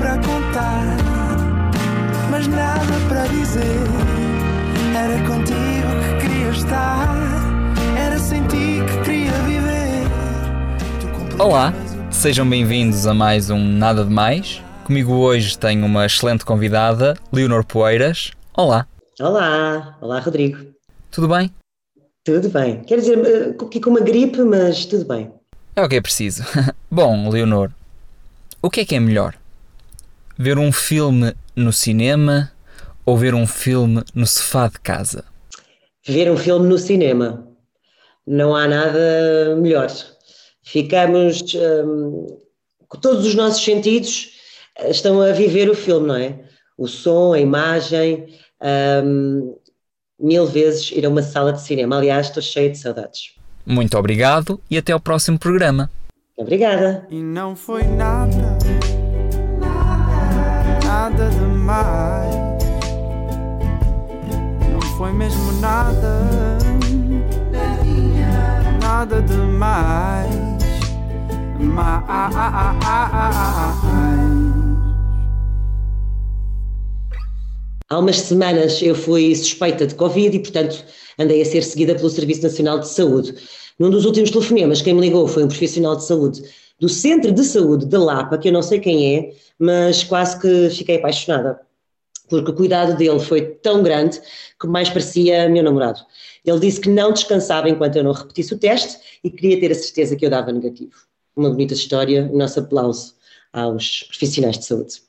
para contar, mas nada para dizer. Era contigo que queria estar, era sem ti que queria viver. Olá, sejam bem-vindos a mais um Nada de Mais. Comigo hoje tenho uma excelente convidada, Leonor Poeiras. Olá. Olá, olá Rodrigo. Tudo bem? Tudo bem. Quer dizer, eh, aqui com uma gripe, mas tudo bem. É o que é preciso. Bom, Leonor, o que é que é melhor? Ver um filme no cinema ou ver um filme no sofá de casa? Ver um filme no cinema. Não há nada melhor. Ficamos hum, com todos os nossos sentidos eh, estão a viver o filme, não é? O som, a imagem, hum, mil vezes ir a uma sala de cinema. Aliás, estou cheia de saudades. Muito obrigado e até ao próximo programa. Obrigada. E não foi nada nada, nada demais. Mais. Há umas semanas eu fui suspeita de Covid e, portanto, andei a ser seguida pelo Serviço Nacional de Saúde. Num dos últimos telefonemas, quem me ligou foi um profissional de saúde do Centro de Saúde de Lapa, que eu não sei quem é, mas quase que fiquei apaixonada, porque o cuidado dele foi tão grande que mais parecia meu namorado. Ele disse que não descansava enquanto eu não repetisse o teste e queria ter a certeza que eu dava negativo. Uma bonita história, o nosso aplauso aos profissionais de saúde.